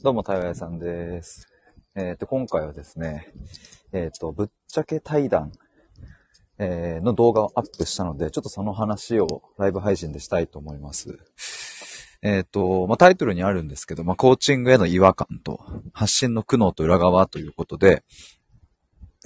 どうも、台湾さんです。えっ、と、今回はですね、えっ、と、ぶっちゃけ対談、えーの動画をアップしたので、ちょっとその話をライブ配信でしたいと思います。えっ、と、まあ、タイトルにあるんですけど、まあ、コーチングへの違和感と、発信の苦悩と裏側ということで、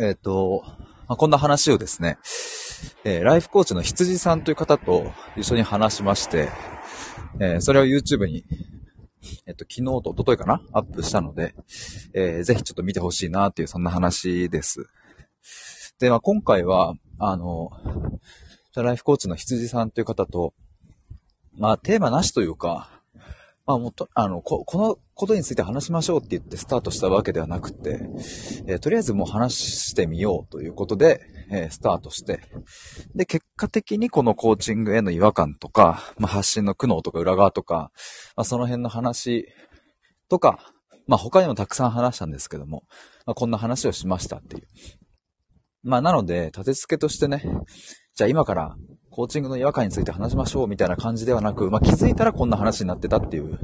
えっ、と、まあ、こんな話をですね、えーライフコーチの羊さんという方と一緒に話しまして、えーそれを YouTube にえっと、昨日と一昨日かな？アップしたので、えーぜひちょっと見てほしいなっていう、そんな話です。で、まあ、今回は、あの、ライフコーチの羊さんという方と、まあ、テーマなしというか、まあ、もっと、あの、こ、このことについて話しましょうって言ってスタートしたわけではなくて、えーとりあえずもう話してみようということで、えースタートして、で、結果的にこのコーチングへの違和感とか、まあ、発信の苦悩とか裏側とか、まあ、その辺の話とか、まあ、他にもたくさん話したんですけども、まあ、こんな話をしましたっていう。まあ、なので、立て付けとしてね、じゃあ今からコーチングの違和感について話しましょうみたいな感じではなく、まあ、気づいたらこんな話になってたっていう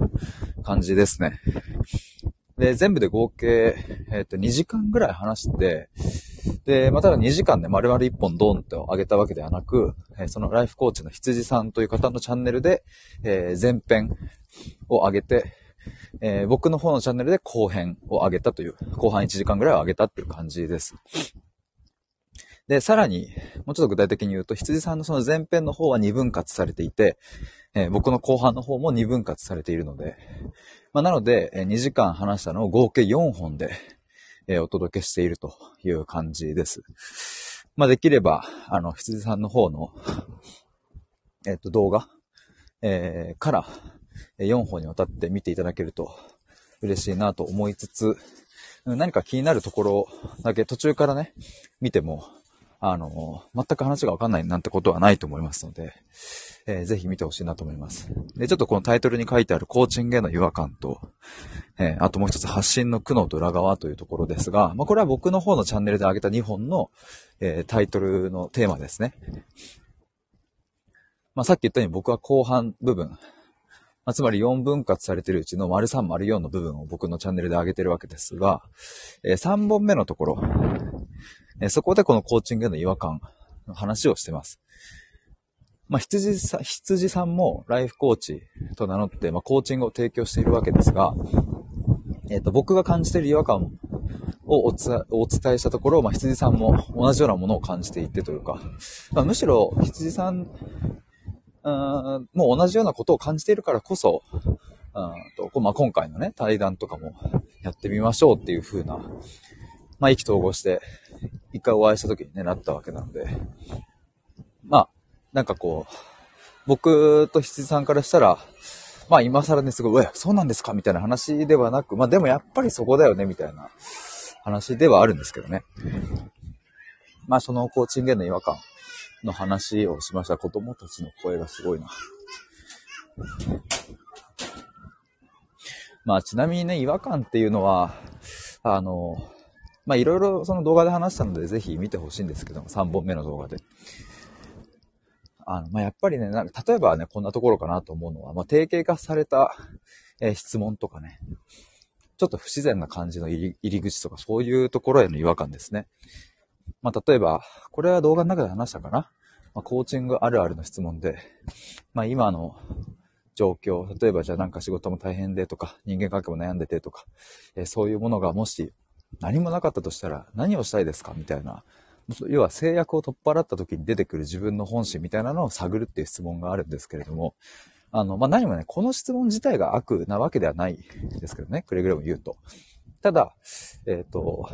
感じですね。で、全部で合計、えっ、と、2時間ぐらい話して、で、まあ、ただ2時間で丸々1本ドーンと上げたわけではなく、えーそのライフコーチの羊さんという方のチャンネルで、えー前編を上げて、えー僕の方のチャンネルで後編を上げたという、後半1時間ぐらいを上げたっていう感じです。で、さらに、もうちょっと具体的に言うと、羊さんのその前編の方は2分割されていて、え僕の後半の方も2分割されているので、まあ、なので、え2時間話したのを合計4本で、えお届けしているという感じです。まあ、できれば、あの、羊さんの方の、えっ、と、動画、えーから、4本にわたって見ていただけると嬉しいなと思いつつ、何か気になるところだけ途中からね、見ても、あの、全く話がわかんないなんてことはないと思いますので、えーぜひ見てほしいなと思います。で、ちょっとこのタイトルに書いてあるコーチングへの違和感と、えーあともう一つ発信の苦悩と裏側というところですが、まあ、これは僕の方のチャンネルで上げた2本の、えータイトルのテーマですね。まあ、さっき言ったように僕は後半部分、まあ、つまり4分割されてるうちの丸3丸4の部分を僕のチャンネルで上げてるわけですが、え3本目のところ、えそこでこのコーチングへの違和感の話をしてます。まあ、羊さん、羊さんもライフコーチと名乗って、まあ、コーチングを提供しているわけですが、えっ、と、僕が感じている違和感をお伝えしたところ、まあ、羊さんも同じようなものを感じていてというか、まあ、むしろ羊さん、うーん、もう同じようなことを感じているからこそ、うんとまあ、今回のね、対談とかもやってみましょうっていう風な、まあ、意気投合して、一回お会いした時にね、なったわけなので、まあ、なんかこう、僕と羊さんからしたら、まあ今更ね、すごい、うわ、そうなんですか？みたいな話ではなく、まあでもやっぱりそこだよね、みたいな話ではあるんですけどね。まあそのコーチングへの違和感の話をしました子供たちの声がすごいな。まあちなみにね、違和感っていうのは、あの、まあいろいろその動画で話したのでぜひ見てほしいんですけども、3本目の動画で。あの、まあ、やっぱりね、なんか例えばね、こんなところかなと思うのは、まあ、定型化された、えー質問とかね、ちょっと不自然な感じの入り口とか、そういうところへの違和感ですね。まあ、例えば、これは動画の中で話したかな？まあ、コーチングあるあるの質問で、まあ、今の状況、例えばじゃあなんか仕事も大変でとか、人間関係も悩んでてとか、えーそういうものがもし何もなかったとしたら何をしたいですか？みたいな、要は制約を取っ払った時に出てくる自分の本心みたいなのを探るっていう質問があるんですけれども、あの、まあ、何もね、この質問自体が悪なわけではないですけどね、くれぐれも言うと。ただ、えっ、と、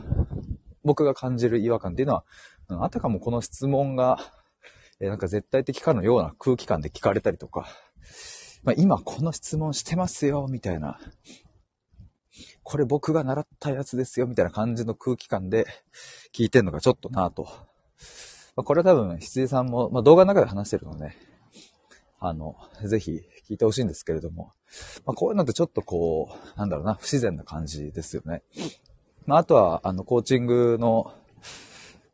僕が感じる違和感っていうのは、あたかもこの質問が、えーなんか絶対的かのような空気感で聞かれたりとか、まあ、今この質問してますよ、みたいな、これ僕が習ったやつですよ、みたいな感じの空気感で聞いてんのがちょっとなぁと。まあ、これは多分、羊さんも、まあ、動画の中で話してるので、あの、ぜひ聞いてほしいんですけれども、まあ、こういうのってちょっとこう、なんだろうな、不自然な感じですよね。まあ、あとは、あの、コーチングの、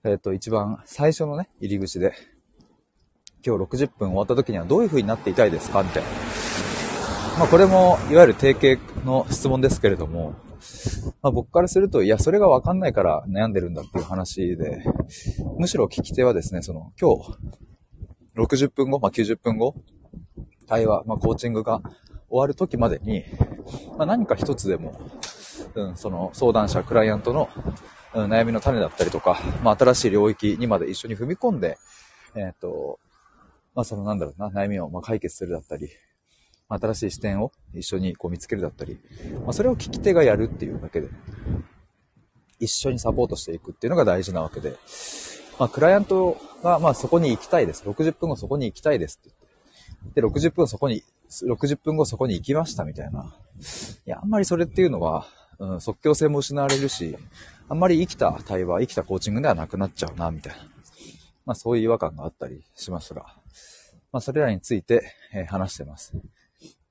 えっ、と、一番最初のね、入り口で、今日60分終わった時にはどういう風になっていたいですか？みたいな。まあこれも、いわゆる定型の質問ですけれども、まあ、僕からすると、いや、それがわかんないから悩んでるんだっていう話で、むしろ聞き手はですね、その、今日、60分後、まあ、90分後、対話、まあ、コーチングが終わる時までに、まあ、何か一つでも、うん、その相談者、クライアントの、うん、悩みの種だったりとか、まあ、新しい領域にまで一緒に踏み込んで、えっ、ー、と、まあ、そのなんだろうな、悩みをま解決するだったり、新しい視点を一緒にこう見つけるだったり、まあ、それを聞き手がやるっていうだけで、一緒にサポートしていくっていうのが大事なわけで、まあ、クライアントが、まあ、そこに行きたいです。60分後そこに行きたいですって言って。で、60分そこに、60分後そこに行きましたみたいな。いや、あんまりそれっていうのは、うん、即興性も失われるし、あんまり生きた対話、生きたコーチングではなくなっちゃうな、みたいな。まあ、そういう違和感があったりしましたが、まあ、それらについて、えー、話してます。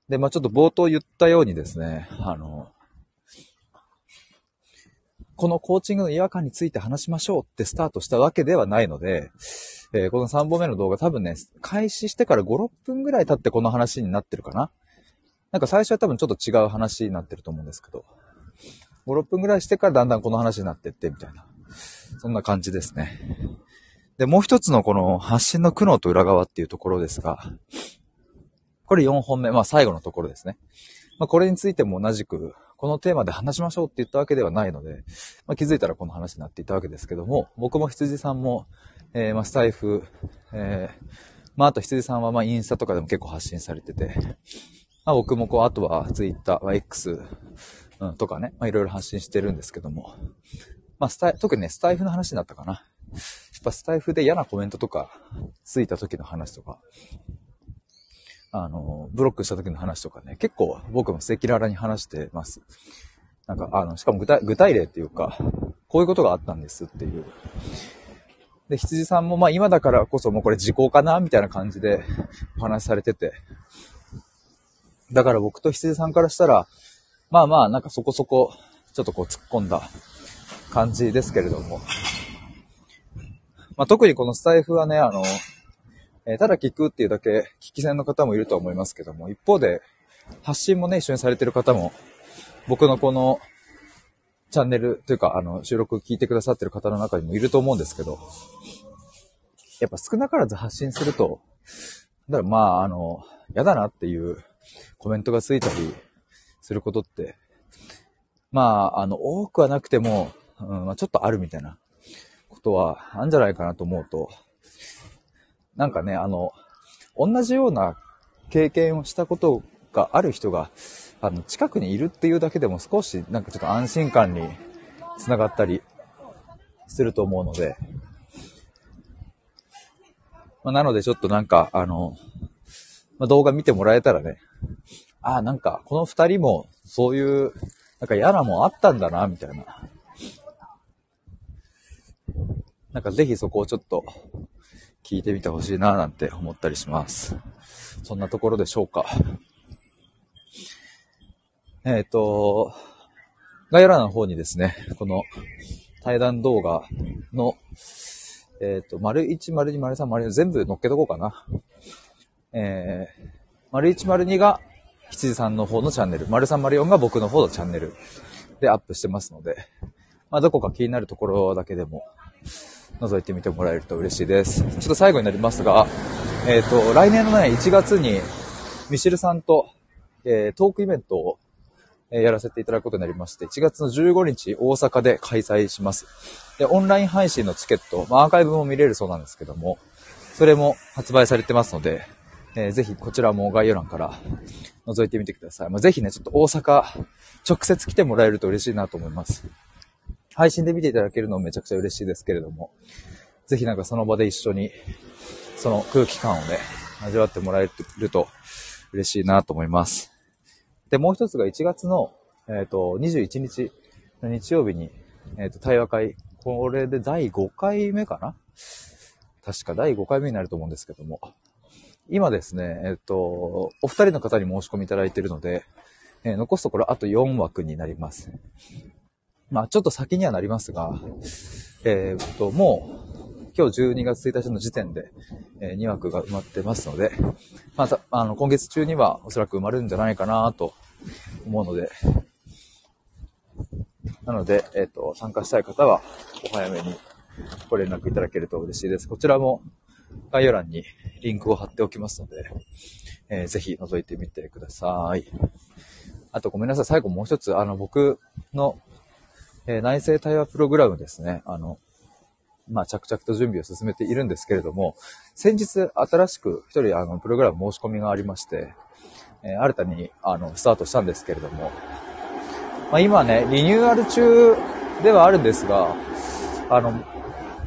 で、まあちょっと冒頭言ったようにですね、あの、このコーチングの違和感について話しましょうってスタートしたわけではないので、えー、この3本目の動画多分ね、開始してから5、6分ぐらい経ってこの話になってるかな。なんか最初は多分ちょっと違う話になってると思うんですけど、5、6分ぐらいしてからだんだんこの話になってって、みたいな。そんな感じですね。で、もう一つのこの発信の苦悩と裏側っていうところですが、これ4本目、まあ最後のところですね。まあこれについても同じく、このテーマで話しましょうって言ったわけではないので、まあ気づいたらこの話になっていたわけですけども、僕も羊さんも、えー、まあスタイフ、えー、まああと羊さんはまあインスタとかでも結構発信されてて、まあ僕もこう、あとはツイッター、X、うん、とかね、まあいろいろ発信してるんですけども、まあスタイ、特にね、スタイフの話になったかな。やっぱスタイフで嫌なコメントとか、ついた時の話とか、あの、ブロックした時の話とかね、結構僕も赤裸々に話してます。なんか、あの、しかも具体具体例っていうか、こういうことがあったんですっていう。で、羊さんもまあ今だからこそもうこれ時効かなみたいな感じでお話しされてて。だから僕と羊さんからしたら、まあまあなんかそこそこちょっとこう突っ込んだ感じですけれども。まあ特にこのスタイフはね、あの、えー、ただ聞くっていうだけ聞き戦の方もいると思いますけども、一方で発信もね、一緒にされてる方も、僕のこのチャンネルというか、あの、収録聞いてくださってる方の中にもいると思うんですけど、やっぱ少なからず発信すると、だからまあ、あの、嫌だなっていうコメントがついたりすることって、まあ、あの、多くはなくても、うんま、ちょっとあるみたいなことはあるんじゃないかなと思うと、なんかね、あの、同じような経験をしたことがある人が、あの、近くにいるっていうだけでも少しなんかちょっと安心感につながったりすると思うので、まあ、なのでちょっとなんか、あの、まあ、動画見てもらえたらね、ああ、なんかこの二人もそういう、なんか嫌なもんあったんだな、みたいな。なんかぜひそこをちょっと聞いてみてほしいななんて思ったりします。そんなところでしょうか。えっ、ー、と、概要欄の方にですね、この対談動画の、えっ、ー、と、丸1、丸2、丸3、丸4全部載っけとこうかな。えー、丸1、丸2が羊さんの方のチャンネル、丸3、丸4が僕の方のチャンネルでアップしてますので、まあ、どこか気になるところだけでも、覗いてみてもらえると嬉しいです。ちょっと最後になりますが、えっ、ー、と、来年のね、1月に、ミシルさんと、えー、トークイベントを、え、やらせていただくことになりまして、1月の15日、大阪で開催します。で、オンライン配信のチケット、まあ、アーカイブも見れるそうなんですけども、それも発売されてますので、えー、ぜひこちらも概要欄から覗いてみてください。まあ、ぜひね、ちょっと大阪、直接来てもらえると嬉しいなと思います。配信で見ていただけるのもめちゃくちゃ嬉しいですけれども、ぜひなんかその場で一緒に、その空気感をね、味わってもらえると嬉しいなと思います。で、もう一つが1月の、えっ、ー、と、21日の日曜日に、えっ、ー、と、対話会、これで第5回目かな？確か第5回目になると思うんですけども、今ですね、えっ、ー、と、お二人の方に申し込みいただいているので、え残すところあと4枠になります。まあちょっと先にはなりますが、えー、っと、もう、今日12月1日の時点で、えー、2枠が埋まってますので、また、あの、今月中にはおそらく埋まるんじゃないかなと思うので、なので、えっ、と、参加したい方は、お早めにご連絡いただけると嬉しいです。こちらも概要欄にリンクを貼っておきますので、えーぜひ覗いてみてください。あとごめんなさい、最後もう一つ、あの、僕の、えー内政対話プログラムですね、あの、まあ、着々と準備を進めているんですけれども、先日新しく一人、あの、プログラム申し込みがありまして、えー新たに、あの、スタートしたんですけれども、まあ、今ね、リニューアル中ではあるんですが、あの、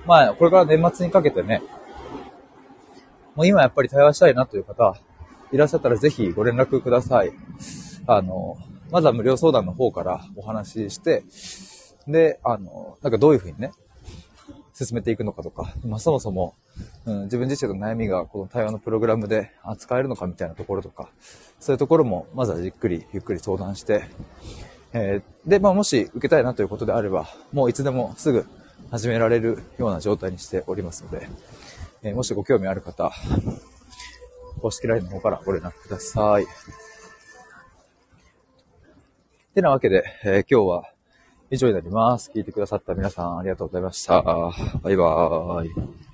まあ、これから年末にかけてね、もう今やっぱり対話したいなという方、いらっしゃったらぜひご連絡ください。あの、まずは無料相談の方からお話しして、で、あの、なんかどういうふうにね、進めていくのかとか、まあ、そもそも、うん、自分自身の悩みがこの対話のプログラムで扱えるのかみたいなところとか、そういうところもまずはじっくりゆっくり相談して、えーで、まあ、もし受けたいなということであれば、もういつでもすぐ始められるような状態にしておりますので、えーもしご興味ある方、公式 LINE の方からご連絡ください。てなわけで、えー今日は以上になります。聞いてくださった皆さんありがとうございました。バイバーイ。